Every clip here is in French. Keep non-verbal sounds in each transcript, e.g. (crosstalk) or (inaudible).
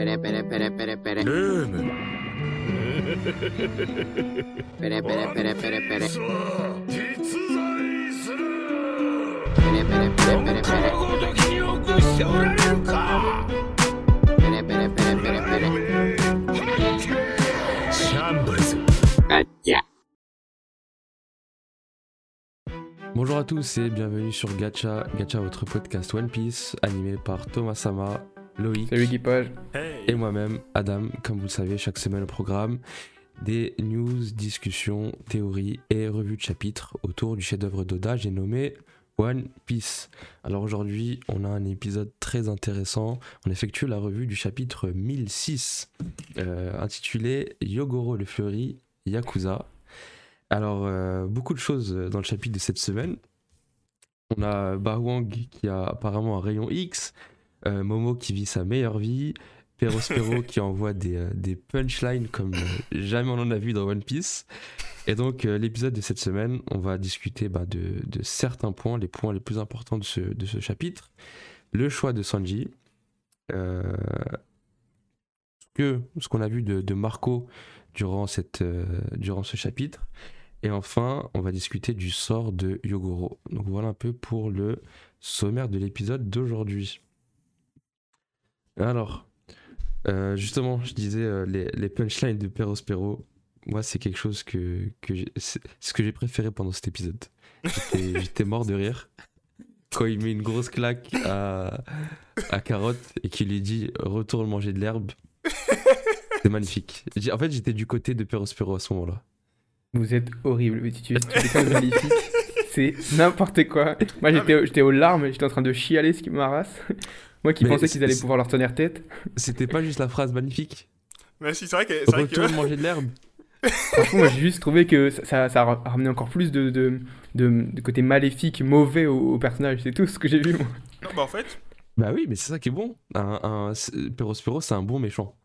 Pere, pere, pere, pere, pere. ルーム Pere, pere, pere, pere, pere. さあ実在する Pere, pere, pere, 本 pere, 当 pere. のごときによくしておられるか Pere, pere, pere, pere, pere. シャンブルズ Gacha. Bonjour à tous et bienvenue sur Gacha, Gacha votre podcast One Piece animé par Thomas Sama, Loïc Salut l'équipage. et moi-même Adam. Comme vous le savez, chaque semaine au programme, des news, discussions, théories et revues de chapitres autour du chef-d'œuvre d'Oda, j'ai nommé One Piece. Alors aujourd'hui, on a un épisode très intéressant. On effectue la revue du chapitre 1006 euh, intitulé Yogoro le Fleuri Yakuza. Alors, euh, beaucoup de choses dans le chapitre de cette semaine. On a Bawang qui a apparemment un rayon X, euh, Momo qui vit sa meilleure vie, Qui envoie des, euh, punchlines comme euh, jamais on en a vu dans One Piece. Et donc, euh, l'épisode de cette semaine, on va discuter bah, de, certains points, les points les plus importants de ce, chapitre. Le choix de Sanji, ce qu'on a vu de, Marco durant, durant ce chapitre. Et enfin, on va discuter du sort de Yogoro. Donc voilà un peu pour le sommaire de l'épisode d'aujourd'hui. Alors, euh, justement, je disais euh, les, les punchlines de Perospero. Moi, c'est quelque chose que, que j'ai- c'est ce que j'ai préféré pendant cet épisode. (laughs) J'étais mort de rire quand il met une grosse claque à, à Carotte et qu'il lui dit retourne manger de l'herbe. C'est magnifique. En fait, j'étais du côté de Perospero à ce moment-là. Vous êtes horrible. Mais tu, tu, tu es quand même magnifique. C'est n'importe quoi. Moi j'étais j'étais aux larmes, j'étais en train de chialer ce qui m'arrasse. Moi qui Mais pensais qu'ils allaient pouvoir leur tenir tête. C'était pas juste la phrase magnifique. Mais si, c'est vrai que. C'est vrai que... Retourne manger de l'herbe. (laughs) Franchement, moi j'ai juste trouvé que ça, ça, ça a ramené encore plus de, de, de, de côté maléfique, mauvais au, au personnage. C'est tout ce que j'ai vu moi. Non, bah en fait, Bah oui, mais c'est ça qui est bon. Un, un, c'est- Perospero, c'est un bon méchant.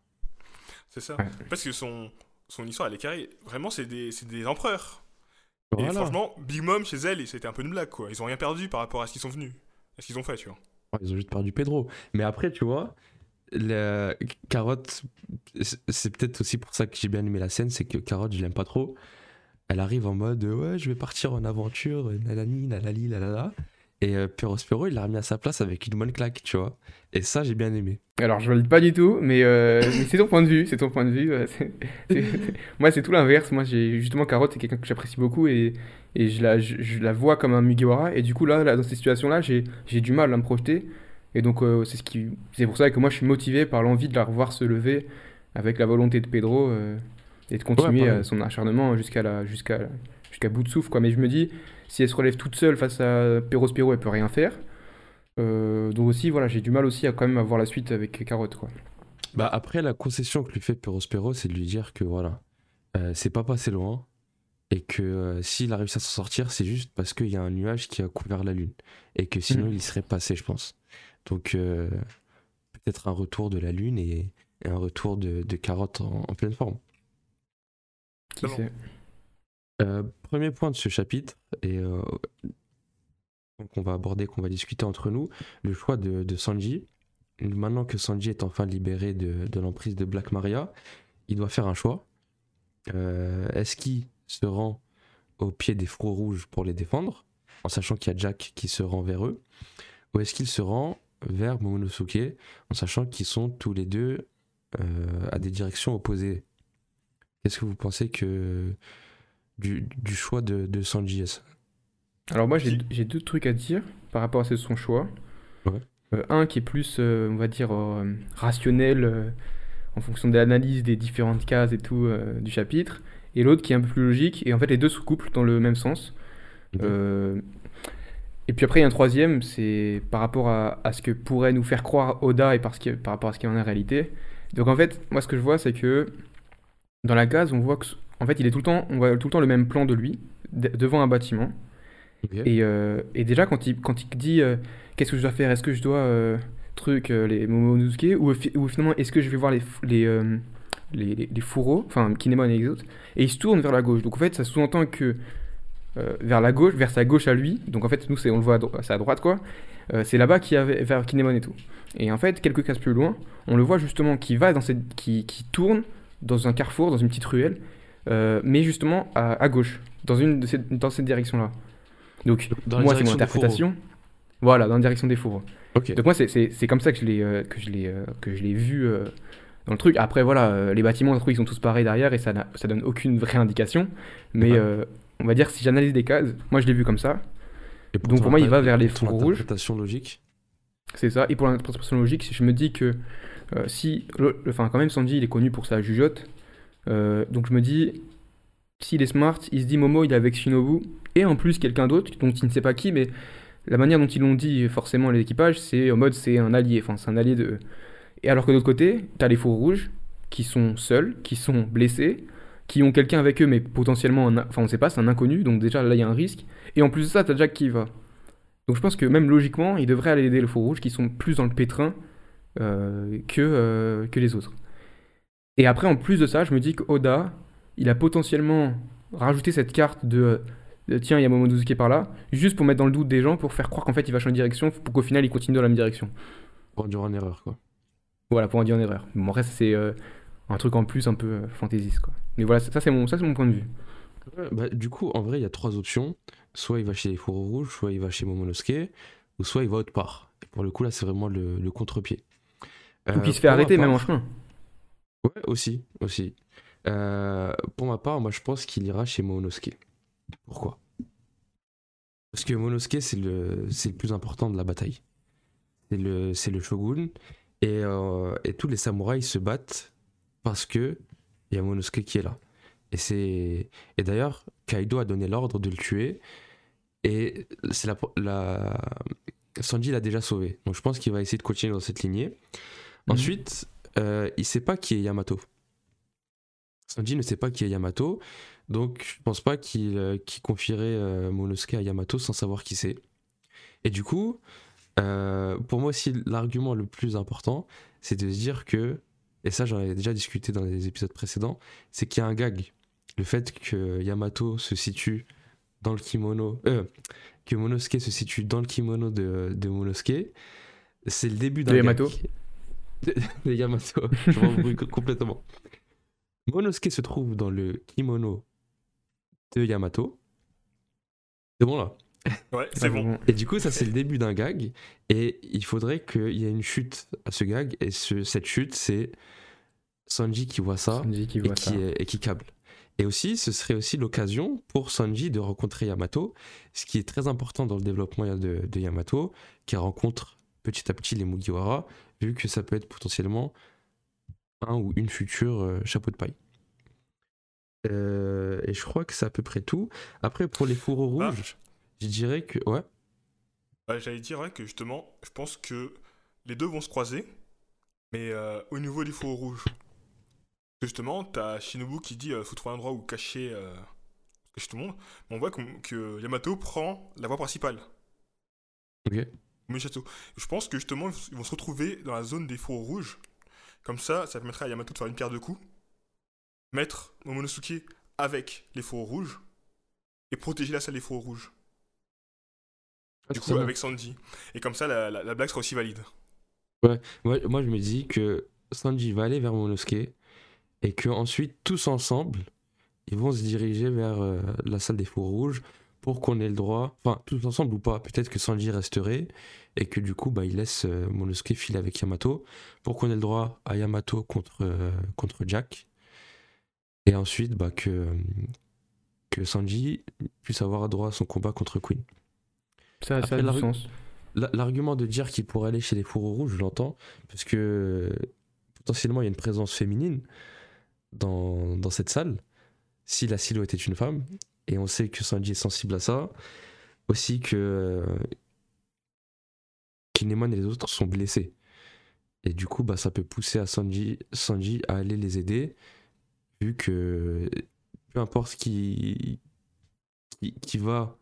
c'est ça. Ouais. Parce que son, son histoire, elle est carrée. Vraiment, c'est des, c'est des empereurs. Et Voilà. franchement, Big Mom, chez elle, c'était un peu une blague, quoi. Ils ont rien perdu par rapport à ce qu'ils sont venus. À ce qu'ils ont fait, tu vois. Ils ont juste perdu Pedro. Mais après, tu vois, la Carotte, c'est peut-être aussi pour ça que j'ai bien aimé la scène, c'est que Carotte, je l'aime pas trop. Elle arrive en mode ouais, je vais partir en aventure, nanani, nanali, lalala. Et euh, Perospero, il l'a remis à sa place avec une bonne claque, tu vois. Et ça, j'ai bien aimé. Alors je valide pas du tout, mais, euh, (laughs) mais c'est ton point de vue. C'est ton point de vue. euh, Moi c'est tout l'inverse. Moi j'ai justement Carotte, c'est quelqu'un que j'apprécie beaucoup et, et je, la, je, je la vois comme un Mugiwara. Et du coup là, là dans ces situations-là, j'ai du mal à me projeter. Et donc euh, c'est ce qui, c'est pour ça que moi je suis motivé par l'envie de la revoir se lever avec la volonté de Pedro euh, et de continuer euh, son acharnement jusqu'à la, jusqu'à la- jusqu'à bout de souffle quoi. Mais je me dis, si elle se relève toute seule face à Perospero, elle peut rien faire. Euh, donc aussi voilà, j'ai du mal aussi à quand même avoir la suite avec Carotte quoi. Bah après, la concession que lui fait Perospero, c'est de lui dire que voilà, euh, c'est pas passé loin. Et que euh, s'il a réussi à s'en sortir, c'est juste parce qu'il y a un nuage qui a couvert la Lune. Et que sinon, Mhm. il y serait passé, je pense. Donc, euh, peut-être un retour de la Lune et, et un retour de, de Carotte en, en pleine forme. Qui Vraiment. sait Euh, premier point de ce chapitre, et euh, qu'on va aborder, qu'on va discuter entre nous, le choix de, de Sanji. Maintenant que Sanji est enfin libéré de, de l'emprise de Black Maria, il doit faire un choix. Euh, Est-ce qu'il se rend au pied des frots rouges pour les défendre, en sachant qu'il y a Jack qui se rend vers eux, ou est-ce qu'il se rend vers Momonosuke, en sachant qu'ils sont tous les deux euh, à des directions opposées Qu'est-ce que vous pensez que du, du choix de, de Sanji Alors moi j'ai j'ai deux trucs à dire par rapport à ce- son choix. Ouais. Euh, un qui est plus, euh, on va dire, rationnel en fonction de l'analyse des différentes cases et tout du chapitre, et l'autre qui est un peu plus logique, et en fait les deux se couplent dans le même sens. Euh, et puis après il y a un troisième, c'est par rapport à, à ce que pourrait nous faire croire Oda et par rapport à ce qu'il y en a en réalité. Donc en fait, moi ce que je vois c'est que dans la case on voit que en fait il est tout le temps, on voit tout le temps le même plan de lui de- devant un bâtiment. Et, euh, et déjà, quand il, quand il dit euh, qu'est-ce que je dois faire, est-ce que je dois truc les Momonosuke? Ou, ou finalement est-ce que je vais voir les, les, les, les fourreaux, enfin Kinemon et les autres, et il se tourne vers la gauche. Donc en fait, ça sous-entend que euh, vers la gauche, vers sa gauche à lui, donc en fait, nous, c'est, on le voit c'est à droite quoi, Euh, c'est là-bas qu'il y avait vers Kinemon et tout. Et en fait, quelques cases plus loin, on le voit justement qui va dans cette, qui, qui tourne dans un carrefour, dans une petite ruelle, euh, mais justement à, à gauche, dans une de ces- dans cette direction-là. Donc Dans moi, c'est mon interprétation. Voilà, dans la direction des fourreaux. Donc moi, c'est- comme ça que je l'ai euh, euh, vu dans le truc. Après, voilà, euh, les bâtiments, je trouve, ils sont tous pareils derrière et ça, ça donne aucune vraie indication. Mais Ouais. euh, on va dire, si j'analyse des cases, moi, je l'ai vu comme ça. Et Donc, pour moi, il va vers les fours rouges. logique. C'est ça. Et pour l'interprétation logique, je me dis que euh, si, le- le- enfin, quand même, Sanji, il est connu pour sa jugeote. Euh, donc je me dis, s'il est smart, il se dit Momo, il est avec Shinobu et en plus quelqu'un d'autre dont il ne sait pas qui, mais la manière dont ils l'ont dit, forcément, l'équipage, c'est en mode c'est un allié. Enfin, c'est un allié de. Et alors que de l'autre côté, t'as les fours rouges qui sont seuls, qui sont blessés, qui ont quelqu'un avec eux, mais potentiellement, enfin, on sait pas, c'est un inconnu, donc déjà là, il y a un risque. Et en plus de ça, t'as Jack qui va. Donc je pense que même logiquement, il devrait aller aider les fours rouges qui sont plus dans le pétrin euh, que, euh, que les autres. Et après, en plus de ça, je me dis qu'Oda, il a potentiellement rajouté cette carte de, de, tiens, il y a Momonosuke par là, juste pour mettre dans le doute des gens, pour faire croire qu'en fait il va changer de direction, pour qu'au final il continue dans la même direction. Pour en erreur, quoi. Voilà, pour en dire en erreur. Bon, reste, c'est euh, un truc en plus un peu euh, fantaisiste, quoi. Mais voilà, ça c'est mon, ça, mon point de vue. Bah, du coup, en vrai, il y a trois options. Soit il va chez les fourreaux rouges, soit il va chez Momonosuke, ou soit il va autre part. Et pour le coup, là, c'est vraiment le, le contre-pied. Ou Euh, qu'il se fait arrêter même en chemin. Ouais, aussi, aussi. Euh, pour ma part, moi, je pense qu'il ira chez Momonosuke. Pourquoi? Parce que Momonosuke, c'est le, le plus important de la bataille. C'est le, c'est le shogun. Et, euh, et tous les samouraïs se battent parce que il y a Momonosuke qui est là. Et, c'est, et d'ailleurs, Kaido a donné l'ordre de le tuer. Et c'est la, la... Sanji l'a déjà sauvé. Donc je pense qu'il va essayer de continuer dans cette lignée. Mhm. Ensuite, euh, il sait pas qui est Yamato. Sanji ne sait pas qui est Yamato, donc je pense pas qu'il euh, confierait euh, Momonosuke à Yamato sans savoir qui c'est. Et du coup, euh, pour moi aussi, l'argument le plus important, c'est de se dire que, et ça j'en ai déjà discuté dans les épisodes précédents, c'est qu'il y a un gag. Le fait que Yamato se situe dans le kimono, euh, que Momonosuke se situe dans le kimono de, de Momonosuke, c'est le début d'un De gag. Yamato. De, de Yamato, (laughs) je m'embrouille co- complètement. Momonosuke se trouve dans le kimono de Yamato. C'est bon là? Ouais, (laughs) c'est bon. Et du coup, ça c'est le début d'un gag. Et il faudrait qu'il y ait une chute à ce gag. Et ce- cette chute, c'est Sanji qui voit ça Sanji qui et qui, ça. et qui câble. Et aussi, ce serait aussi l'occasion pour Sanji de rencontrer Yamato, ce qui est très important dans le développement de, de Yamato, qui rencontre petit à petit les Mugiwara, vu que ça peut être potentiellement un ou une future euh, chapeau de paille. Euh, et je crois que c'est à peu près tout. Après, pour les fourreaux Ah. rouges, je dirais que. Ouais. Ouais, J'allais dire ouais, que justement, je pense que les deux vont se croiser, mais euh, au niveau des faux rouges. Justement, t'as Shinobu qui dit euh, faut trouver un endroit où cacher, euh, tout le monde. Mais on voit que, que Yamato prend la voie principale, Ok. château. Je pense que justement, ils vont se retrouver dans la zone des faux rouges. Comme ça, ça permettrait à Yamato de faire une pierre de coups, mettre Momonosuke avec les faux rouges et protéger la salle des faux rouges. Du coup, avec Sanji. Et comme ça, la, la- la blague sera aussi valide. Moi, moi, je me dis que Sanji va aller vers Momonosuke et que ensuite tous ensemble, ils vont se diriger vers euh, la salle des fours rouges pour qu'on ait le droit, enfin tous ensemble ou pas, peut-être que Sanji resterait et que du coup, bah, il laisse euh, Momonosuke filer avec Yamato pour qu'on ait le droit à Yamato contre, euh, contre Jack et ensuite bah, que, que Sanji puisse avoir droit à son combat contre Queen. Ça, a du sens. La- L'argument de dire qu'il pourrait aller chez les fourreaux rouges, je l'entends, parce que euh, potentiellement il y a une présence féminine dans, dans cette salle, si la silhouette est une femme, et on sait que Sanji est sensible à ça, aussi que euh, Kinemon et les autres sont blessés. Et du coup, bah, ça peut pousser à Sanji, Sanji à aller les aider, vu que peu importe qui, qui, qui va,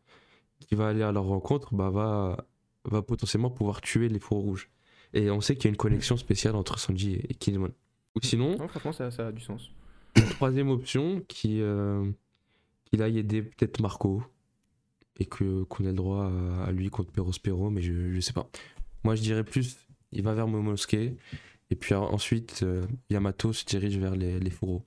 qui va aller à leur rencontre, bah, va, va potentiellement pouvoir tuer les fourreaux rouges. Et on sait qu'il y a une connexion spéciale entre Sanji et Kinemon. Ou sinon, Non, franchement, ça, ça a du sens. (coughs) troisième option qui, euh, qu'il aille aider peut-être Marco. et que qu'on ait le droit à, à lui contre Perospero, mais je, je sais pas. Moi, je dirais plus, il va vers Momonosuke, et puis en- ensuite, euh, Yamato se dirige vers les, les fourreaux.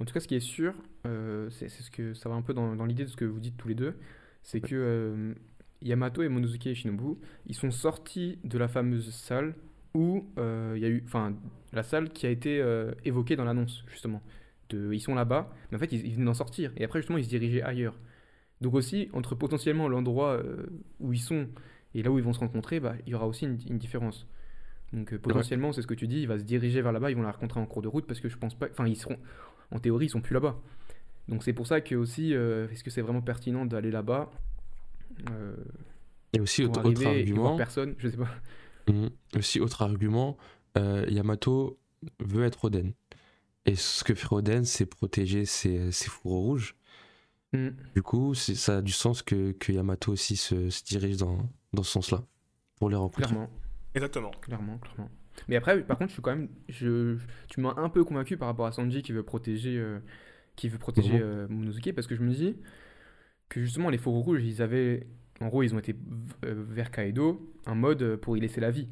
En tout cas, ce qui est sûr, euh, c'est c'est ce que ça va un peu dans, dans l'idée de ce que vous dites tous les deux, c'est que euh, Yamato et Monosuke Shinobu, ils sont sortis de la fameuse salle où euh, il y a eu, enfin, la salle qui a été euh, évoquée dans l'annonce justement. De, ils sont là-bas, mais en fait, ils, ils venaient d'en sortir. Et après, justement, ils se dirigeaient ailleurs. Donc aussi, entre potentiellement l'endroit où ils sont et là où ils vont se rencontrer, bah, il y aura aussi une, une différence. Donc euh, potentiellement, c'est ce que tu dis, il va se diriger vers là-bas, ils vont la rencontrer en cours de route parce que je pense pas, enfin, ils seront, en théorie, ils sont plus là-bas. Donc c'est pour ça que aussi, euh, est-ce que c'est vraiment pertinent d'aller là-bas euh, Et aussi, pour autre, autre arriver et voir argument, personne, je sais pas. Mhm. Aussi, autre argument, euh, Yamato veut être Oden. Et ce que fait Oden, c'est protéger ses, ses fourreaux rouges. Mm. Du coup, ça a du sens que, que Yamato aussi se, se dirige dans, dans ce sens-là, pour les rencontrer. Clairement, Exactement. clairement, clairement. Mais après, par contre, je suis quand même, je, tu m'as un peu convaincu par rapport à Sanji qui veut protéger, euh, qui veut protéger Mhm. euh, Momonosuke parce que je me dis que justement les fourreaux rouges, ils avaient, en gros, ils ont été euh, vers Kaido un mode euh, pour y laisser la vie.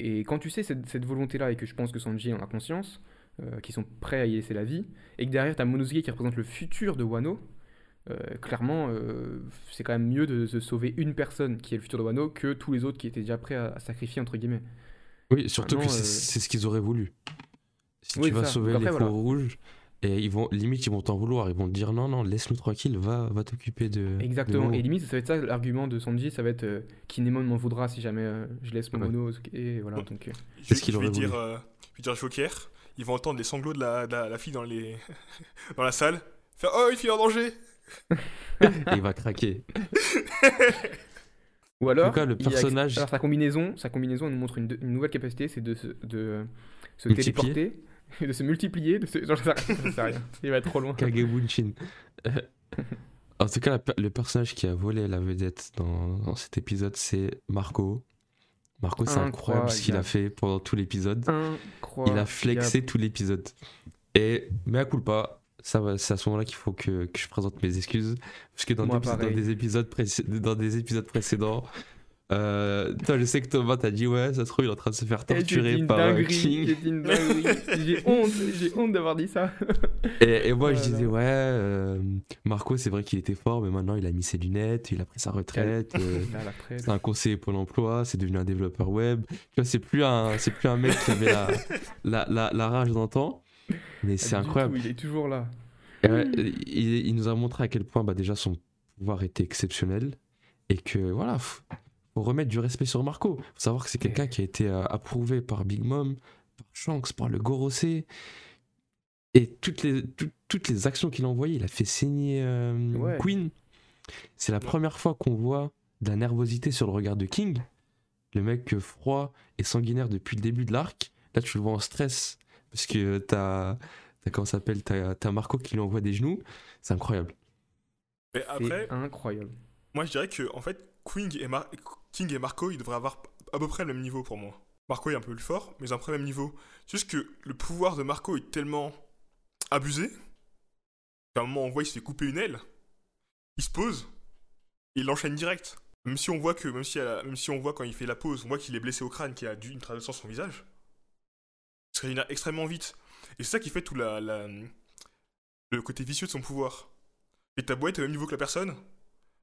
Et quand tu sais cette, cette volonté-là et que je pense que Sanji en a conscience, euh, qu'ils sont prêts à y laisser la vie, et que derrière t'as Monosuke qui représente le futur de Wano, euh, clairement, euh, c'est quand même mieux de, de sauver une personne qui est le futur de Wano que tous les autres qui étaient déjà prêts à, à sacrifier entre guillemets. Oui, surtout Maintenant, que c'est euh, ce qu'ils auraient voulu. Si Oui, tu vas ça. sauver les voilà. fourreaux rouges, et ils vont, limite, ils vont t'en vouloir. Ils vont te dire non, non, laisse-nous tranquille, va, va t'occuper de. Exactement. de. Et limite, ça va être ça l'argument de Sanji, ça va être euh, Kinemon m'en voudra si jamais euh, je laisse Momono. Et voilà, Ouais. donc. euh, Je, C'est ce qu'il je vais aurait dire, voulu. euh, je vais dire Joker. Ils vont entendre les sanglots de la, de la, la fille dans, les... (laughs) dans la salle. Faire Oh, une fille en danger (laughs) Et il va craquer. Ou alors, cas, le il y a- personnage- alors sa combinaison, sa combinaison elle nous montre une, une nouvelle capacité, c'est de se, de, euh, se téléporter, (laughs) de se multiplier, de se... Genre, sais rien. Il va être trop loin. Kagebunshin. Euh, en tout cas, le personnage qui a volé la vedette dans, dans cet épisode, c'est Marco. Marco, c'est incroyable ce qu'il a fait pendant tout l'épisode. Incroyable. Il a flexé tout l'épisode. Et, mais à coup pas, ça c'est à ce moment-là qu'il faut que, que je présente mes excuses. Parce que dans, des, dans des épisodes dans des épisodes précédents, euh, toi, je sais que Thomas t'a dit, ouais, ça se trouve, il est en train de se faire torturer par euh, dinguerie, King. j'ai honte, j'ai honte d'avoir dit ça. (laughs) Et, et moi, je disais, ouais, euh, Marco, c'est vrai qu'il était fort, mais maintenant, il a mis ses lunettes, il a pris sa retraite. euh, (laughs) c'est un conseiller Pôle emploi, c'est devenu un développeur web. Tu vois, c'est plus un, c'est plus un mec qui avait la, (laughs) la, la, la rage d'antan. Mais c'est du incroyable. tout, il est toujours là. Ouais, il, il nous a montré à quel point bah, déjà son pouvoir était exceptionnel et que voilà, faut, remettre du respect sur Marco. Faut savoir que c'est quelqu'un qui a été euh, approuvé par Big Mom, par Shanks, par le Gorosei. Et toutes les, tout- toutes les actions qu'il a envoyées, il a fait saigner euh, Ouais. Queen. C'est la première fois qu'on voit de la nervosité sur le regard de King. Le mec euh, froid et sanguinaire depuis le début de l'arc. Là, tu le vois en stress parce que t'as T'as comment ça s'appelle T'as t'as Marco qui lui envoie des genoux. C'est incroyable. Mais après, incroyable. moi je dirais que en fait, King et, Mar- King et Marco, ils devraient avoir à peu près le même niveau pour moi. Marco est un peu plus fort, mais ils ont à peu près le même niveau. C'est juste que le pouvoir de Marco est tellement abusé qu'à un moment on voit il se fait couper une aile, il se pose, et il l'enchaîne direct. Même si on voit que, même si, même si on voit quand il fait la pause, on voit qu'il est blessé au crâne, qu'il a dû une sang sur son visage. Il se régénère extrêmement vite. Et c'est ça qui fait tout la, la- le côté vicieux de son pouvoir. Et ta boîte est au même niveau que la personne,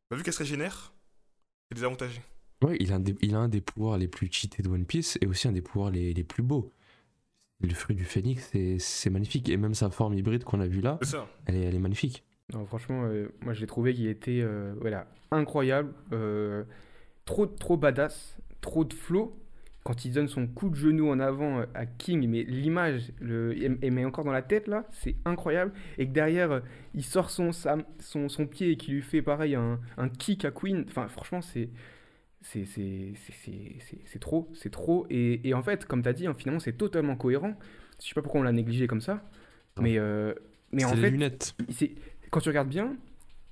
bah, vu qu'elle se régénère, c'est désavantagé. Ouais, il a, un des, il a un des pouvoirs les plus cheatés de One Piece et aussi un des pouvoirs les, les plus beaux. Le fruit du phénix, c'est- c'est magnifique. Et même sa forme hybride qu'on a vue là, ça. elle est, elle est magnifique. Non, franchement, euh, moi je l'ai trouvé qu'il était euh, voilà, incroyable, euh, trop, trop badass, trop de flow. Quand il donne son coup de genou en avant à King, mais l'image, le, elle elle met encore dans la tête là, c'est incroyable. Et que derrière, il sort son, sam- son, son pied et qui lui fait pareil un, un kick à Queen. Enfin, franchement, c'est. C'est trop, c'est trop. Et, et en fait, comme tu as dit, hein, finalement, c'est totalement cohérent. Je sais pas pourquoi on l'a négligé comme ça. Mais, euh, mais en les fait, lunettes. quand tu regardes bien,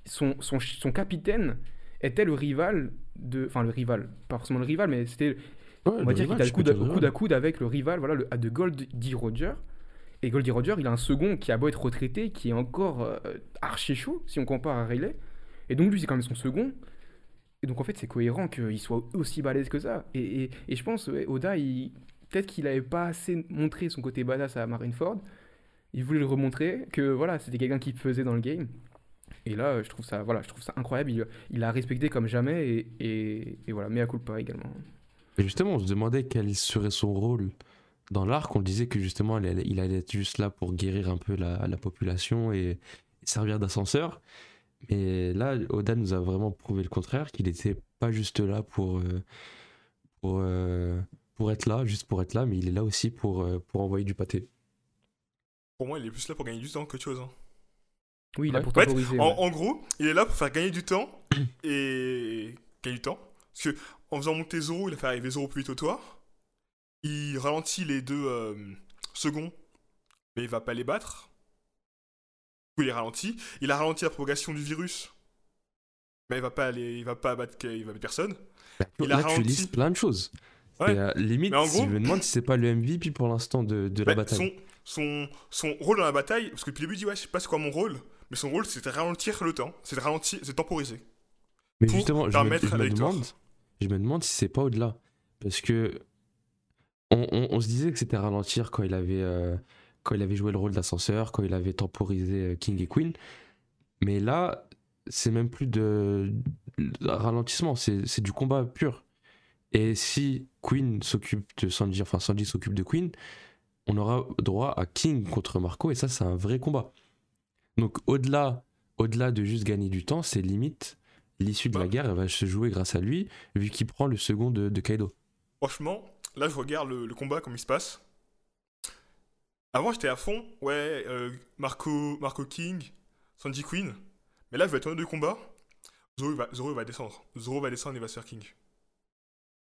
son, son, son capitaine était le rival de. Enfin, le rival, pas forcément le rival, mais c'était. Ouais, On va dire qu'il était coude, au coude à coude avec le rival, voilà, le, de Goldie Roger. Et Goldie Roger, il a un second qui a beau être retraité, qui est encore euh, archi chaud si on compare à Riley. Et donc lui, c'est quand même son second. Et donc en fait, c'est cohérent qu'il soit aussi balèze que ça. Et, je pense, Oda, peut-être qu'il n'avait pas assez montré son côté badass à Marineford. Il voulait le remontrer, que voilà, c'était quelqu'un qui faisait dans le game. Et là, je trouve ça, voilà, je trouve ça incroyable. Il, il a respecté comme jamais. Et, voilà, mais à culpa également. Et justement, on se demandait quel serait son rôle dans l'arc. On disait que justement, il allait, être juste là pour guérir un peu la population et servir d'ascenseur. Mais là, Oda nous a vraiment prouvé le contraire, qu'il n'était pas juste là pour, euh, pour, euh, pour être là, juste pour être là, mais il est là aussi pour, euh, pour envoyer du pâté. Pour moi, il est plus là pour gagner du temps qu'autre chose. hein. Oui, il a Ouais. pour En temporiser. En, ouais. en gros, il est là pour faire gagner du temps (clears throat) et gagner du temps. Parce que en faisant monter Zoro, il a fait arriver Zoro plus vite au toit. Il ralentit les deux euh, seconds, mais il va pas les battre. Coup, il ralentit. Il a ralenti la propagation du virus, mais il va pas aller, il va pas battre, il va personne. Il a tu ralenti. lises plein de choses. Ouais. Euh, limite, en si gros- je me demande si c'est pas le MVP pour l'instant de, de la Bah, bataille. son, son, son rôle dans la bataille, parce que depuis le début, il dit ouais, je sais pas c'est quoi mon rôle, mais son rôle c'était de ralentir le temps, c'est de ralentir, c'est de temporiser. Mais justement, je me, je demande, je me demande si c'est pas au-delà. Parce que on, on- on se disait que c'était ralentir quand il avait euh, quand il avait joué le rôle d'ascenseur, quand il avait temporisé euh, King et Queen. Mais là, c'est même plus de, de ralentissement, c'est du combat pur. Et si Queen s'occupe de Sanji, enfin Sanji s'occupe de Queen, on aura droit à King contre Marco, et ça, c'est un vrai combat. Donc au-delà au-delà de juste gagner du temps, c'est limite l'issue de la guerre, elle va se jouer grâce à lui, vu qu'il prend le second de, de Kaido. Franchement, là je regarde le, le combat comme il se passe. Avant j'étais à fond, ouais, euh, Marco, Marco King, Sanji Queen. Mais là je vais être en deux combats. Zoro va, Zoro il va descendre. Zoro va descendre et va se faire King.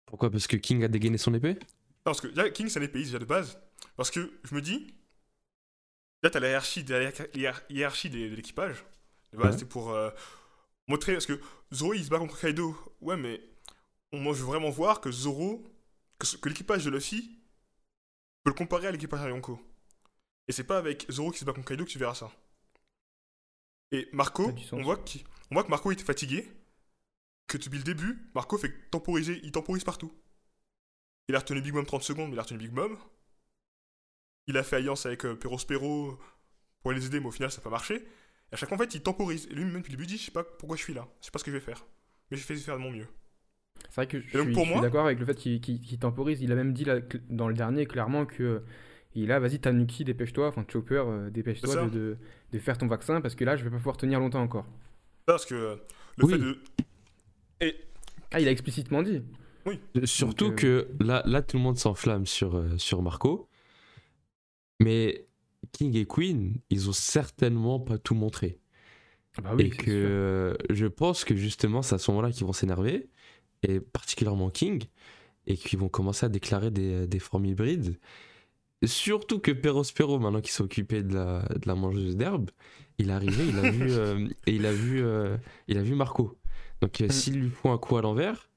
Pourquoi? Parce que King a dégainé son épée? Non, parce que King, c'est un épéiste déjà de base. Parce que je me dis, là, t'as la hiérarchie, la hiérar- hiérarchie de l'équipage. De base, Ouais. c'est pour euh, montrer. Parce que Zoro, il se bat contre Kaido. Ouais, mais on- moi, je veux vraiment voir que Zoro, que l'équipage de Luffy peut le comparer à l'équipage de Yonko. Et c'est pas avec Zoro qui se bat contre Kaido que tu verras ça. Et Marco, on voit, on voit que Marco était fatigué. Que depuis le début, Marco fait temporiser, il temporise partout. Il a retenu Big Mom 30 secondes, mais il a retenu Big Mom. Il a fait alliance avec euh, Perospero pour les aider, mais au final, ça n'a pas marché. Et à chaque fois, en fait, il temporise. Et lui-même, depuis le début, il dit Je sais pas pourquoi je suis là, je sais pas ce que je vais faire. Mais je vais faire de mon mieux. C'est vrai que je donc, suis, d'accord avec le fait qu'il temporise. Il a même dit là, dans le dernier clairement que il a vas-y Tanuki dépêche-toi, enfin Chopper euh, dépêche-toi de, de, de faire ton vaccin parce que là je vais pas pouvoir tenir longtemps encore. Parce que euh, le Oui. fait de. Ah il a explicitement dit. Surtout Donc, euh, que là, là, tout le monde s'enflamme sur, euh, sur Marco. Mais King et Queen, ils ont certainement pas tout montré. Ah bah oui, et c'est que sûr. euh, je pense que justement, c'est à ce moment-là qu'ils vont s'énerver, et particulièrement King, et qu'ils vont commencer à déclarer des, des formes hybrides. Surtout que Perospero, maintenant qu'il s'est occupé de la, de la mangeuse d'herbe, il est arrivé, il a vu, (laughs) euh, et il a vu, euh, il a vu Marco. Donc euh, s'il lui faut un coup à l'envers,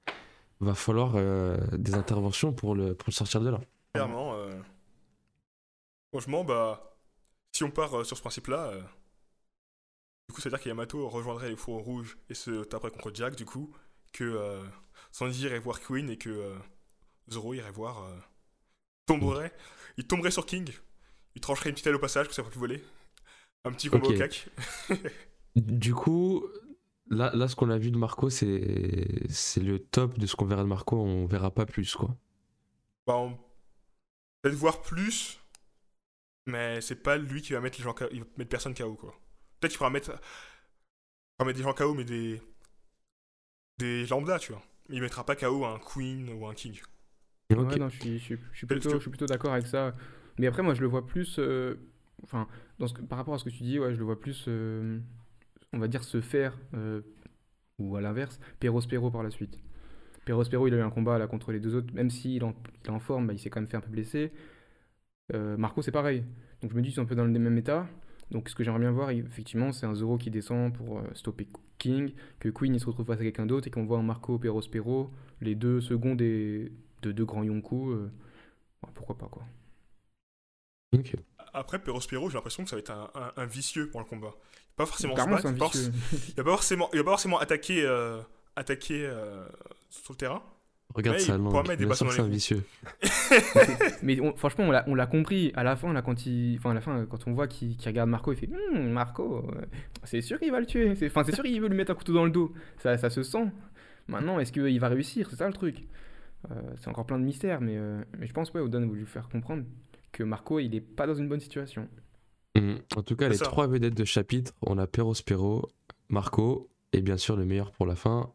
va falloir euh, des interventions pour le, pour le sortir de là. Clairement. euh, Franchement, bah. Si on part euh, sur ce principe-là. euh, Du coup, ça veut dire que Yamato rejoindrait les fours rouges et se taperait contre Jack, du coup. Que euh, Sanji irait voir Queen et que euh, Zoro irait voir. euh, tomberait. Il tomberait sur King. Il trancherait une petite aile au passage, que ça ne plus voler. Un petit combo Ok. au cac. (laughs) Du coup, là, là ce qu'on a vu de Marco, c'est c'est le top de ce qu'on verra de Marco, on verra pas plus quoi. Bah, on- Peut-être voir plus, mais c'est pas lui qui va mettre les gens KO, il va mettre personne KO quoi. Peut-être qu'il pourra mettre, il pourra mettre des gens KO mais des des lambda tu vois. Il mettra pas KO un Queen ou un King. Ouais, non, je suis, je suis, je suis Parce plutôt, que- je suis plutôt d'accord avec ça. Mais après, moi, je le vois plus. euh, Enfin, dans ce par rapport à ce que tu dis, ouais, je le vois plus, euh, on va dire, se faire, euh, ou à l'inverse, Perospero par la suite. Perospero, il a eu un combat là contre les deux autres, même s'il en, il est en forme, bah, il s'est quand même fait un peu blesser. Euh, Marco, c'est pareil. Donc je me dis, ils sont un peu dans le même état. Donc ce que j'aimerais bien voir, effectivement, c'est un Zoro qui descend pour euh, stopper King, que Queen il se retrouve face à quelqu'un d'autre et qu'on voit un Marco Perospero, les deux seconds des, de deux grands Yonkou. euh, bah, pourquoi pas, quoi. Ok. après, Perospero, j'ai l'impression que ça va être un, un- un vicieux pour le combat. Pas forcément se battre, il va pas il va forcément, il va pas forcément attaquer, euh, attaquer euh, sur le terrain. Regarde Mais il que dans c'est un vicieux. (laughs) Mais on- franchement, on l'a, on l'a compris. À la fin, là, quand il, enfin, à la fin, quand on voit qu'il, qu'il regarde Marco, il fait Hum, Marco, euh, c'est sûr qu'il va le tuer. C'est, enfin, c'est sûr qu'il veut lui mettre un couteau dans le dos. Ça, ça se sent. Maintenant, est-ce qu'il va réussir? C'est ça le truc. Euh, c'est encore plein de mystères, mais, euh, mais je pense ouais, Oden voulait lui faire comprendre que Marco, il est pas dans une bonne situation. Mhm. En tout cas, les ça. trois vedettes de chapitre, on a Perospero, Marco, et bien sûr le meilleur pour la fin,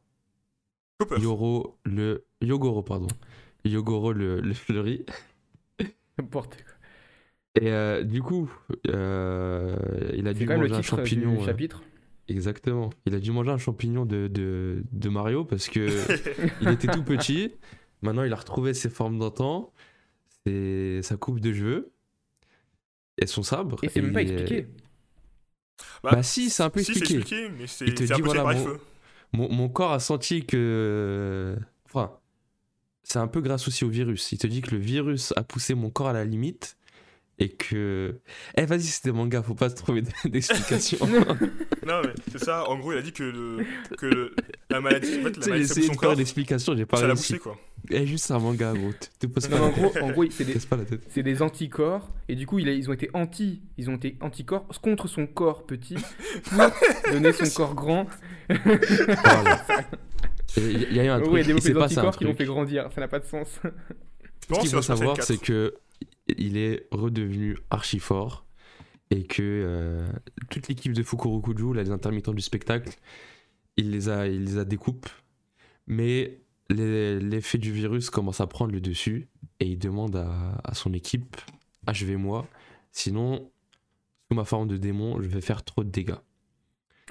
Cooper. Yoro le Yogoro pardon. Yogoro le, le fleuri. (laughs) N'importe quoi. Et euh, du coup, euh, il a dû quand même le manger un champignon. du euh, chapitre. exactement. Il a dû manger un champignon de, de, de Mario parce que (laughs) il était tout petit. Maintenant, il a retrouvé ses formes d'antan, ses- sa coupe de cheveux et son sabre. Et c'est même pas expliqué. Bah si, c'est un peu si, expliqué. mais Il te dit, voilà. Mon, mon corps a senti que. Enfin, c'est un peu grâce aussi au virus. Il te dit que le virus a poussé mon corps à la limite et que. Eh, vas-y, c'était manga, faut pas se trouver (laughs) d'explication. (laughs) Non, mais c'est ça. En gros, il a dit que, le, que le- la maladie, en fait, Tu la maladie son de faire corps, une explication, j'ai pas ça l'a réussi. poussé, quoi. Eh, juste c'est un manga, gros. Te, te pose Non, pas, en la tête. gros, en gros, c'est (laughs) des, Casse pas la tête. c'est des anticorps et du coup il a- ils ont été anti ils ont été anticorps contre son corps petit pour donner son corps grand Il y, y a eu un En truc, gros, il a il développé s'est des anticorps qui l'ont fait grandir ça n'a pas de sens Ce qu'il faut savoir, c'est que il est redevenu archi fort et que euh, toute l'équipe de Fukurokuju, là, les intermittents du spectacle, il les a, il les a découpes, mais l'effet du virus commence à prendre le dessus et il demande à, à son équipe achevez-moi, sinon sous ma forme de démon, je vais faire trop de dégâts.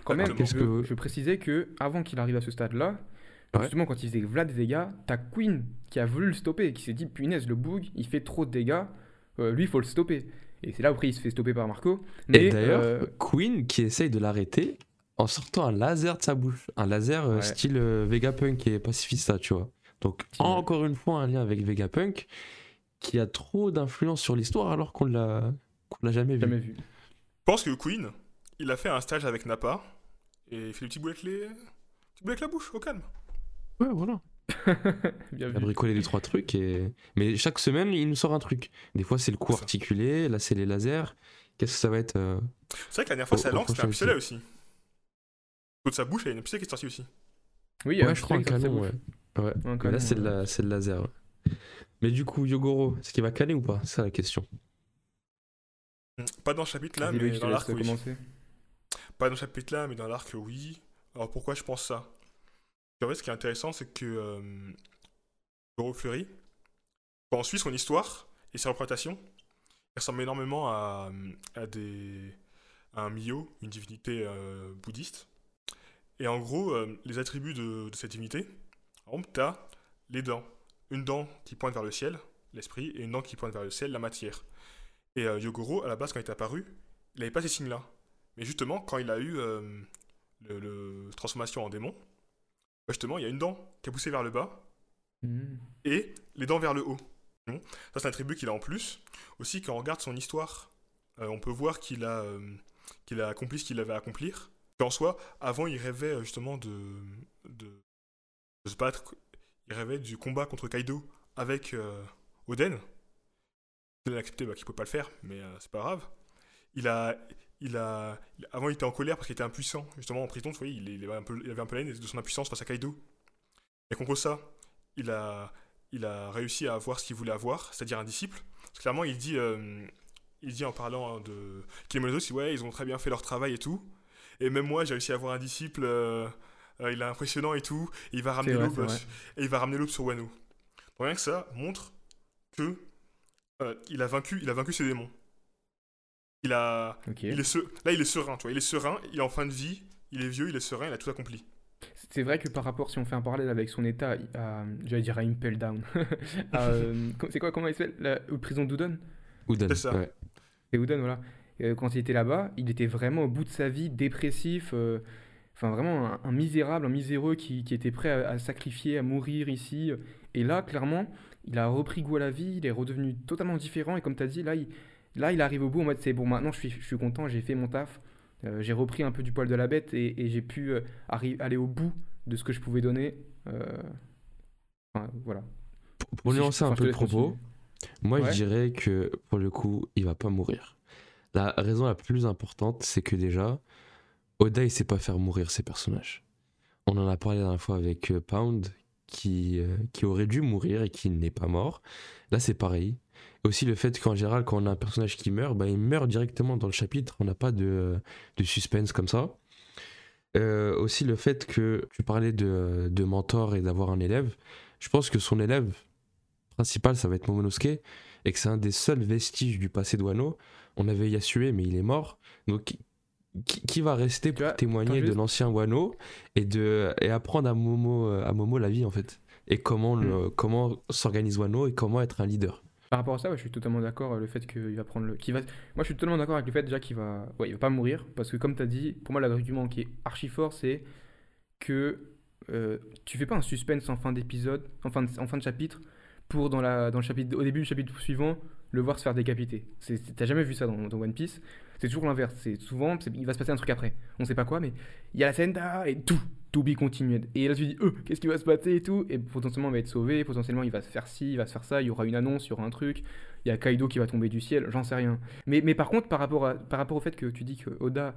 quand même Exactement. je, que- je précisais que avant qu'il arrive à ce stade là Ouais. justement quand il faisait Vlad des dégâts t'as Queen qui a voulu le stopper qui s'est dit punaise le boug il fait trop de dégâts euh, lui il faut le stopper et c'est là où après il se fait stopper par Marco mais et d'ailleurs, euh, Queen qui essaye de l'arrêter en sortant un laser de sa bouche, un laser euh, Ouais. style euh, Vegapunk et Pacifista, tu vois. Donc encore une fois un lien avec Vegapunk qui a trop d'influence sur l'histoire alors qu'on l'a qu'on l'a jamais vu. jamais vu Je pense que Queen, il a fait un stage avec Nappa et il fait le petit bout avec les. Petit bout avec la bouche, au calme. Ouais, voilà. (laughs) bien Il a bricolé deux trois trucs et mais chaque semaine il nous sort un truc. Des fois c'est le coup C'est articulé, là c'est les lasers. Qu'est-ce que ça va être euh, C'est vrai que la dernière fois, Au- sa langue, c'était un pistolet aussi. De sa bouche, il y a une pistolet qui est sortie aussi. oui il y a Ouais, un je crois un canon. Ouais. Un canon, là c'est le, ouais. la- c'est le laser. ouais. Mais du coup Yogoro, est-ce qu'il va caler ou pas? C'est ça la question. Pas dans ce chapitre-là, Vas-y, Loïc, mais dans l'arc, oui. commencer Pas dans ce chapitre-là, mais dans l'arc, oui. Alors pourquoi je pense ça? Ce qui est intéressant, c'est que euh, Goro Fleury, quand on suit son histoire et ses représentations, il ressemble énormément à, un Mio, une divinité euh, bouddhiste. Et en gros, euh, les attributs de, cette divinité, tu as les dents. Une dent qui pointe vers le ciel, l'esprit, et une dent qui pointe vers le ciel, la matière. Et euh, Yogoro, à la base, quand il est apparu, il n'avait pas ces signes-là. Mais justement, quand il a eu le transformation en démon, bah justement, il y a une dent qui a poussé vers le bas Mhm. et les dents vers le haut. Bon, Ça, c'est un attribut qu'il a en plus. Aussi, quand on regarde son histoire, euh, on peut voir qu'il a, euh, qu'il a accompli ce qu'il avait à accomplir. En soi, avant, il rêvait euh, justement de, de, de se battre. Il rêvait du combat contre Kaido avec euh, Oden. Il a accepté bah, qu'il ne pouvait pas le faire, mais c'est pas grave. Il a, il a, avant, il était en colère parce qu'il était impuissant. Justement, en prison, tu vois, il, il avait un peu, il avait un peu la haine de son impuissance face à Kaido. Et contre ça, il a, il a réussi à avoir ce qu'il voulait avoir, c'est-à-dire un disciple. Parce que clairement, il dit, euh, il dit en parlant de Kinemono, il dit ouais, ils ont très bien fait leur travail et tout. Et même moi, j'ai réussi à avoir un disciple, euh, euh, il est impressionnant et tout. Et il va ramener l'aube, et il va ramener sur Wano. Donc rien que ça montre que il a vaincu, il a vaincu ses démons. Il a, Ok. il est se- là, il est serein, tu vois. Il est serein, il est en fin de vie, il est vieux, il est serein, il a tout accompli. C'est vrai que par rapport, si on fait un parallèle avec son état, à, j'allais dire à Impel Down. À, (laughs) euh, c'est quoi, comment il s'appelle? La prison d'Udon Uden, C'est ça. ouais. C'est Udon, voilà. Euh, quand il était là-bas, il était vraiment au bout de sa vie, dépressif, euh, enfin vraiment un, un misérable, un miséreux qui, qui était prêt à, à sacrifier, à mourir ici. Et là, clairement, il a repris goût à la vie, il est redevenu totalement différent. Et comme tu as dit, là, il- Là, il arrive au bout en mode c'est bon, maintenant je suis, je suis content, j'ai fait mon taf, euh, j'ai repris un peu du poil de la bête et, et j'ai pu euh, aller au bout de ce que je pouvais donner. Euh, enfin, voilà. Pour Si nuancer un enfin, je peu le propos, moi Ouais. je dirais que pour le coup, il va pas mourir. La raison la plus importante, c'est que déjà, Oda, il sait pas faire mourir ses personnages. On en a parlé la dernière fois avec Pound, qui, qui aurait dû mourir et qui n'est pas mort. Là, c'est pareil. Aussi le fait qu'en général, quand on a un personnage qui meurt, bah, il meurt directement dans le chapitre. On n'a pas de, de suspense comme ça. Euh, aussi le fait que tu parlais de, de mentor et d'avoir un élève. Je pense que son élève principal, ça va être Momonosuke, et que c'est un des seuls vestiges du passé de Wano. On avait Yasue, mais il est mort. Donc, qui, qui va rester pour vois, témoigner de l'ancien Wano et, de, et apprendre à Momo, à Momo la vie, en fait Et comment, le- Hmm. comment s'organise Wano et comment être un leader Par rapport à ça, je suis totalement d'accord. euh, Le fait qu'il va prendre le. Moi, je suis totalement d'accord avec le fait déjà qu'il va. Ouais, il va pas mourir. Parce que, comme tu as dit, pour moi, l'argument qui est archi fort, c'est que euh, tu fais pas un suspense en fin d'épisode, en fin en fin de chapitre, pour dans, la, dans le chapitre, au début du chapitre suivant, le voir se faire décapiter. T'as jamais vu ça dans, One Piece. C'est toujours l'inverse. C'est souvent, il va se passer un truc après. On sait pas quoi, mais il y a la scène da, et tout. To be continued. Et là, tu dis, euh, qu'est-ce qui va se passer et tout. Et potentiellement, il va être sauvé. Potentiellement, il va se faire ci, il va se faire ça. Il y aura une annonce, il y aura un truc. Il y a Kaido qui va tomber du ciel. J'en sais rien. Mais, mais par contre, par rapport, à, par rapport au fait que tu dis que Oda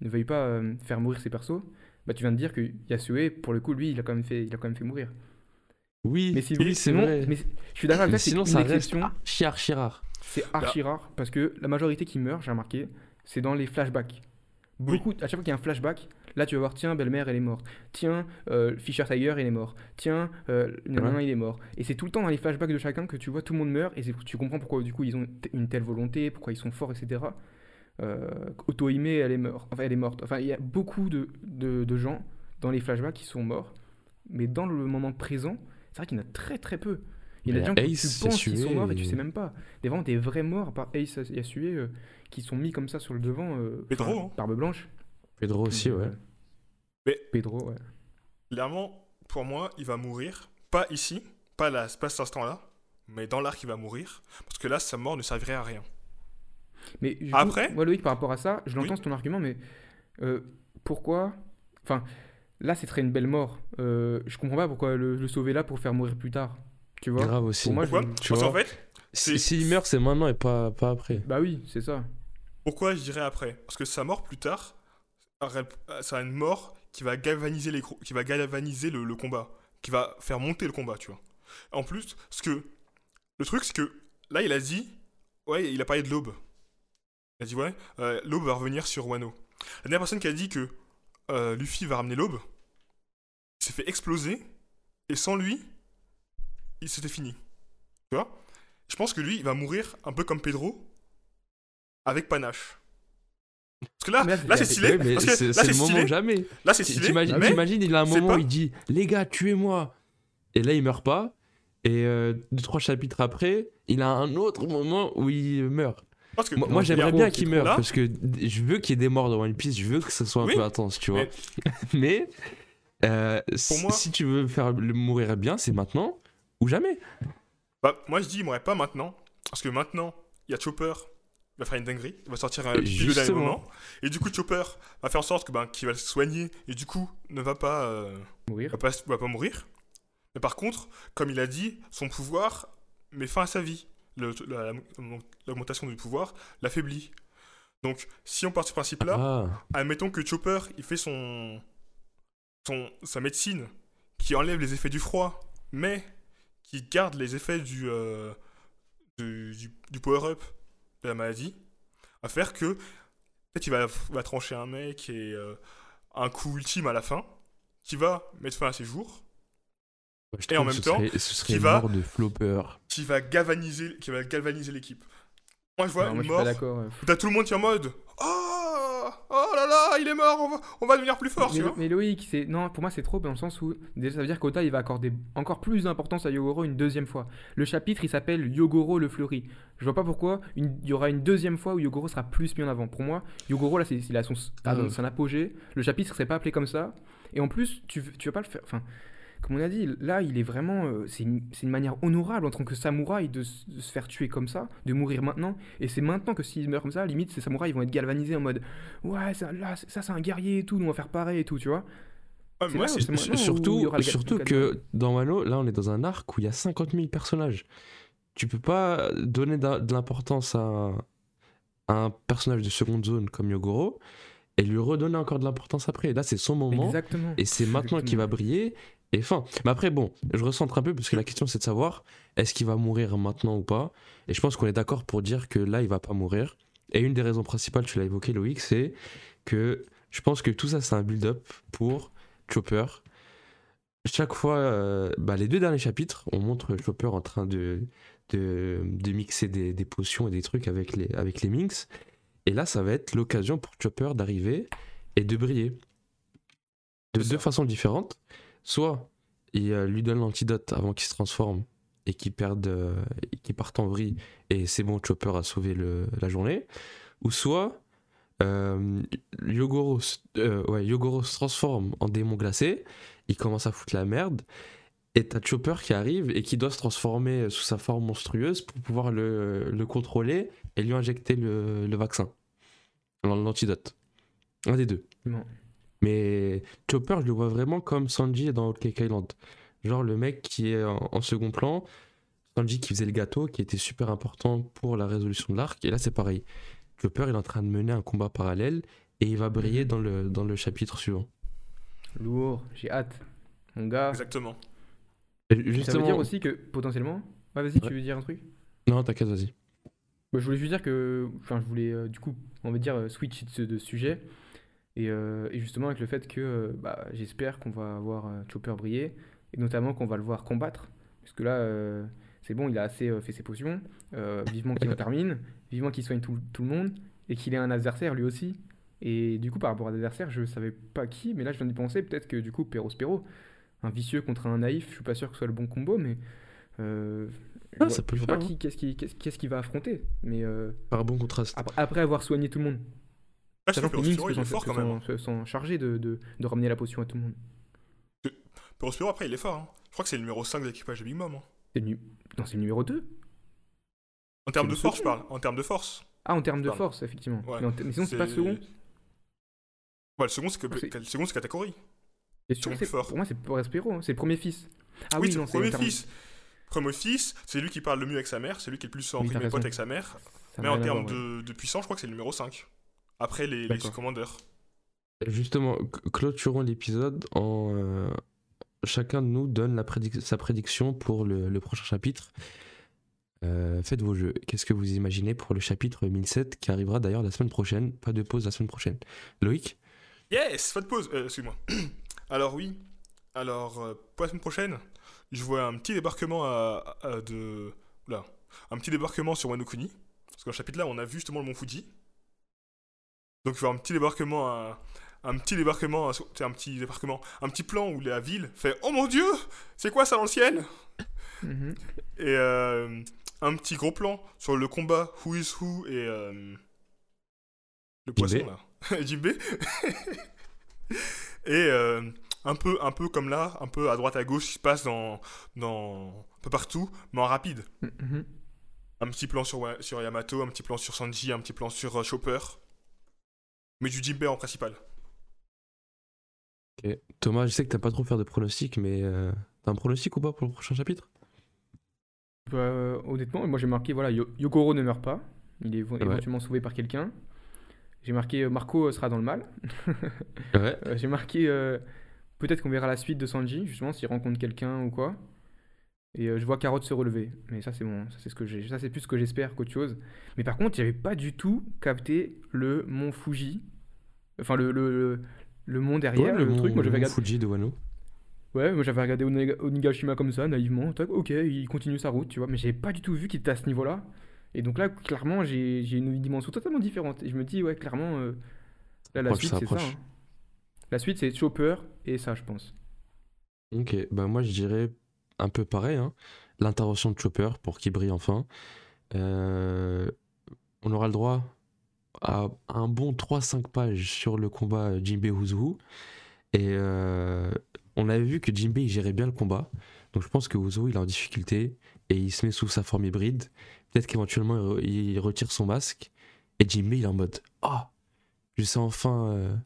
ne veuille pas euh, faire mourir ses persos, bah, tu viens de dire que Yasue, pour le coup, lui, il a quand même fait, il a quand même fait mourir. Oui, Mais si oui, c'est sinon- vrai. Mais je suis d'accord avec Mais toi, c'est sinon, une ça reste exception. archi, archi rare. C'est archi rare parce que la majorité qui meurt, j'ai remarqué, c'est dans les flashbacks. Beaucoup, à chaque fois qu'il y a un flashback, là tu vas voir, tiens, belle-mère, elle est morte. Tiens, euh, Fisher Tiger, il est mort. Tiens, euh, nanana, il est mort. Et c'est tout le temps dans les flashbacks de chacun que tu vois tout le monde meurt et tu comprends pourquoi du coup ils ont une telle volonté, pourquoi ils sont forts, etc. Euh, elle est morte. Enfin, elle est morte. Enfin, il y a beaucoup de, de, de gens dans les flashbacks qui sont morts. Mais dans le moment présent, c'est vrai qu'il y en a très très peu. Il y a des gens que tu penses qu'ils sont morts et tu sais même pas. Des vraiment des vrais morts, par Ace Yasue, euh, qui sont mis comme ça sur le devant. euh, Pedro, hein. Barbe blanche. Pedro aussi, ouais. Mais- Pedro, ouais. Clairement, pour moi, il va mourir. Pas ici, pas, là, pas cet instant-là, mais dans l'arc, il va mourir. Parce que là, sa mort ne servirait à rien. Mais Après moi, Loïc, par rapport à ça, je l'entends Oui. ton argument, mais euh, pourquoi Enfin, là, c'est très une belle mort. Euh, je comprends pas pourquoi le, le sauver là pour faire mourir plus tard. Tu vois Grave aussi. Pour moi, Pourquoi je- tu Parce qu'en vois. fait, Si- c'est- S'il meurt, c'est maintenant et pas, pas après. Bah oui, c'est ça. pourquoi je dirais après? Parce que sa mort plus tard, ça a une mort qui va galvaniser, les, qui va galvaniser le, le combat, qui va faire monter le combat, tu vois. En plus, ce que, le truc, c'est que là, il a dit, ouais, il a parlé de l'aube. Il a dit, ouais, euh, l'aube va revenir sur Wano. La dernière personne qui a dit que euh, Luffy va ramener l'aube s'est fait exploser, et sans lui, c'était fini. Tu vois? Je pense que lui, il va mourir un peu comme Pedro, avec panache. Parce que là, là, c'est- stylé. C'est le moment jamais. Là, c'est stylé. T'imagines, mais il a un moment pas- où il dit Les gars, tuez-moi Et là, il meurt pas. Et euh, deux, trois chapitres après, il a un autre moment où il meurt. parce que Moi, j'aimerais bien qu'il meure Là- parce que je veux qu'il y ait des morts dans One Piece. Je veux que ça soit un Oui, peu intense, tu vois. mais- (laughs) Mais, euh, si, moi- si tu veux faire le mourir bien, c'est maintenant ou jamais. Bah, moi, je dis, il mourrait pas maintenant. Parce que maintenant, il y a Chopper. Il va faire une dinguerie. Il va sortir un Justement. moment. Et du coup, Chopper va faire en sorte que, ben, qu'il va se soigner. Et du coup, ne va pas, euh, Mourir. va pas, va pas mourir. Mais par contre, comme il a dit, son pouvoir met fin à sa vie. L'augmentation du pouvoir l'affaiblit. Donc, si on part de ce principe-là, Ah, admettons que Chopper, il fait son, son sa médecine qui enlève les effets du froid, mais qui garde les effets du, euh, du, du- du power-up de la maladie, à faire que peut-être il va, va trancher un mec et euh, un coup ultime à la fin, qui va mettre fin à ses jours, je Et en même ce temps, serait, ce serait qui va- mort de flopper. qui va galvaniser, qui va galvaniser l'équipe. Moi, je vois Non, moi, une je suis pas mort. ouais. T'as tout le monde qui est en mode Oh, il est mort, on va, on va devenir plus fort, mais, tu vois. mais Loïc, c'est non, pour moi c'est trop dans le sens où déjà ça veut dire qu'Ota il va accorder encore plus d'importance à Yogoro une deuxième fois. Le chapitre il s'appelle Yogoro le fleuri. Je vois pas pourquoi une- il y aura une deuxième fois où Yogoro sera plus mis en avant. Pour moi, Yogoro là c'est il a son, Ah, son apogée. Le chapitre serait pas appelé comme ça. Et en plus tu tu vas pas le faire. Enfin, comme on a dit, là, il est vraiment. euh, c'est une, manière honorable en tant que samouraï de, de se faire tuer comme ça, de mourir maintenant. Et c'est maintenant que s'il meurt comme ça, limite, ces samouraïs vont être galvanisés en mode Ouais, ça, là, c'est- ça, c'est un guerrier et tout, nous on va faire pareil et tout, tu vois. C'est moi, là surtout surtout que dans Wano, là, on est dans un arc où il y a 50 000 personnages. Tu peux pas donner de l'importance à, un- à un personnage de seconde zone comme Yogoro et lui redonner encore de l'importance après. Là, c'est son moment. Exactement. Et c'est maintenant qu'il va briller. Et fin. Mais après, bon, je recentre un peu parce que la question c'est de savoir est-ce qu'il va mourir maintenant ou pas? Et je pense qu'on est d'accord pour dire que là, il va pas mourir. Et une des raisons principales, tu l'as évoqué, Loïc, c'est que je pense que tout ça, c'est un build-up pour Chopper. Chaque fois, euh, bah, les deux derniers chapitres, on montre Chopper en train de, de, de mixer des, des potions et des trucs avec les, avec les Minx. Et là, ça va être l'occasion pour Chopper d'arriver et de briller. De deux façons différentes. Soit il euh, lui donne l'antidote avant qu'il se transforme et qu'il perde, euh, parte en vrille et c'est bon, Chopper a sauvé la journée. Ou soit euh, Yogoro, euh, ouais, Yogoro se transforme en démon glacé, il commence à foutre la merde. Et t'as Chopper qui arrive et qui doit se transformer sous sa forme monstrueuse pour pouvoir le, le contrôler et lui injecter le, le vaccin. L'antidote. Un des deux. Mais Chopper, je le vois vraiment comme Sanji dans Whole Cake Island. Genre le mec qui est en, en second plan, Sanji qui faisait le gâteau, qui était super important pour la résolution de l'arc. Et là, c'est pareil. Chopper, il est en train de mener un combat parallèle et il va briller Mhm. dans le, dans le chapitre suivant. Lourd, j'ai hâte. Mon gars. Exactement. Et Ça veut Justement. dire aussi que potentiellement. Ouais, vas-y, Ouais. tu veux dire un truc? Non, t'inquiète, vas-y. Bah, je voulais juste dire que, enfin, je voulais euh, du coup, on va dire, euh, switch de, de sujet. Et, euh, et justement, avec le fait que euh, bah, j'espère qu'on va voir euh, Chopper briller, et notamment qu'on va le voir combattre. Parce que là, c'est bon, il a assez fait ses potions. vivement qu'il en termine, vivement qu'il soigne tout, tout le monde, et qu'il ait un adversaire lui aussi. Et du coup, par rapport à l'adversaire, je savais pas qui, mais là, je viens d'y penser. Peut-être que du coup, Perro Spero, un vicieux contre un naïf, je suis pas sûr que ce soit le bon combo, mais. euh, Ah, vois- ça peut je le vois pas qui, qu'est-ce qu'il qu'est-ce- qu'est-ce qu'il va affronter. Mais. euh, Par bon contraste. après, après avoir soigné tout le monde. Ah, Sachant que les Minx se fort sont, quand se même. sont- sont chargés de, de, de ramener la potion à tout le monde. Perospero, après, il est fort. hein. Je crois que c'est le numéro 5 de l'équipage de Big Mom. hein. C'est le, nu- non, c'est le numéro 2. En termes de force, je parle. En termes de force. Ah, en termes de force, effectivement. Ouais. Mais, te- mais sinon, c'est pas le second. Ouais, le second, c'est que... Ah, le second. Et sûr plus fort. Pour moi, c'est pour Espero. hein. C'est le premier fils. Ah oui, oui, c'est le premier fils. Premier fils, c'est lui qui parle le mieux avec sa mère, c'est lui qui est le plus en pote avec sa mère. Mais en termes de puissance, je crois que c'est le numéro 5. Après les, les commandeurs. Justement, clôturons l'épisode en. euh, chacun de nous donne la prédic- sa prédiction pour le, le prochain chapitre. Euh, faites vos jeux. Qu'est-ce que vous imaginez pour le chapitre 1007 qui arrivera d'ailleurs la semaine prochaine? Pas de pause la semaine prochaine. Loïc? Yes, pas de pause. Euh, Excuse-moi. (clears throat) Alors oui. Alors euh, pour la semaine prochaine, je vois un petit débarquement à, à- de là, un petit débarquement sur Wano Kuni. Parce que dans le chapitre là, on a vu justement le mont Fuji. Donc il y avoir un petit débarquement à un petit débarquement, c'est un petit débarquement, un petit plan où la ville fait Oh mon dieu, c'est quoi ça dans le ciel? Mhm. Et euh, un petit gros plan sur le combat Who is Who et euh, le poisson là, (laughs) Jimbe. (laughs) et euh, un peu, un peu comme là, un peu à droite à gauche, qui se passe dans, dans un peu partout, mais en rapide. Mhm. Un petit plan sur, sur Yamato, un petit plan sur Sanji, un petit plan sur Chopper. Mais du Jimbe en principal. Thomas, je sais que t'as pas trop faire de pronostics, mais euh, t'as un pronostic ou pas pour le prochain chapitre? Bah, euh, honnêtement, moi j'ai marqué voilà, Yo- Yokoro ne meurt pas. Il est Ouais. éventuellement sauvé par quelqu'un. J'ai marqué euh, Marco sera dans le mal. Ouais. (laughs) J'ai marqué euh, peut-être qu'on verra la suite de Sanji, justement, s'il rencontre quelqu'un ou quoi. Et euh, je vois Carotte se relever. Mais ça, c'est bon. Ça, c'est ce que j'ai. Ça, c'est plus ce que j'espère qu'autre chose. Mais par contre, j'avais pas du tout capté le mont Fuji. Enfin, le, le, le, le mont derrière, Ouais, le, mont- truc. Moi, le j'avais mont regardé. Fuji de Wano. Ouais, moi j'avais regardé Onigashima comme ça, naïvement. Ok, il continue sa route, tu vois. Mais j'avais pas du tout vu qu'il était à ce niveau-là. Et donc là, clairement, j'ai j'ai une dimension totalement différente. Et je me dis, ouais, clairement, euh, là, la Approche, suite, c'est ça. hein. La suite, c'est Chopper et ça, je pense. Ok, bah moi je dirais un peu pareil, hein. l'intervention de Chopper pour qu'il brille enfin. Euh, on aura le droit à un bon 3-5 pages sur le combat Jinbe Huzu. Et euh, on avait vu que Jinbei il gérait bien le combat. Donc je pense que Ozo il est en difficulté et il se met sous sa forme hybride. Peut-être qu'éventuellement il, re- il retire son masque et Jinbei il est en mode Ah, je sais enfin euh,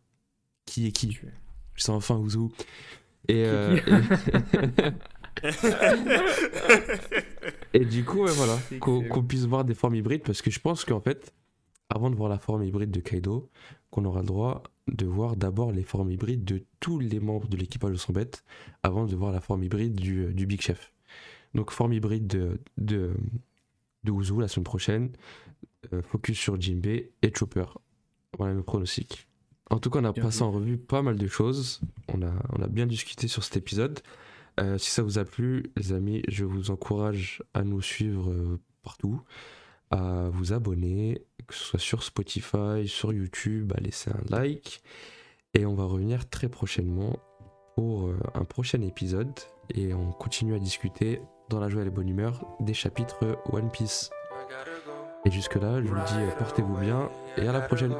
qui est qui. Je sais enfin Ozo. Et, euh, (laughs) (laughs) (laughs) et, du coup, ouais, voilà, qu'on puisse voir des formes hybrides parce que je pense qu'en fait, avant de voir la forme hybride de Kaido, qu'on aura le droit de voir d'abord les formes hybrides de tous les membres de l'équipage de son bête avant de voir la forme hybride du, euh, du Big Chef. Donc, forme hybride de, de, de Uzu la semaine prochaine, euh, focus sur Jinbei et Chopper. Voilà nos pronostics. En tout cas, on a Bien passé en revue pas mal de choses. On a, on a bien discuté sur cet épisode. Euh, si ça vous a plu, les amis, je vous encourage à nous suivre euh, partout, à vous abonner, que ce soit sur Spotify, sur YouTube, à laisser un like. Et on va revenir très prochainement pour euh, un prochain épisode. Et on continue à discuter dans la joie et la bonne humeur des chapitres One Piece. Et jusque-là, je vous dis portez-vous bien et à la prochaine.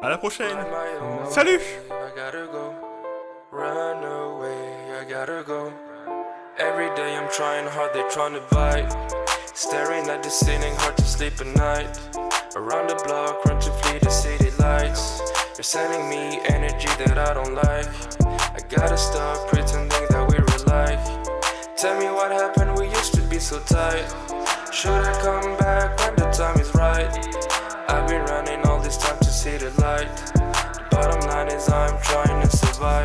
À la prochaine. Salut Every day I'm trying hard, they trying to bite. Staring at the ceiling, hard to sleep at night. Around the block, run to flee the city lights. You're sending me energy that I don't like. I gotta stop pretending that we were like. Tell me what happened, we used to be so tight. Should I come back when the time is right? I've been running all this time to see the light. The bottom line is I'm trying to survive.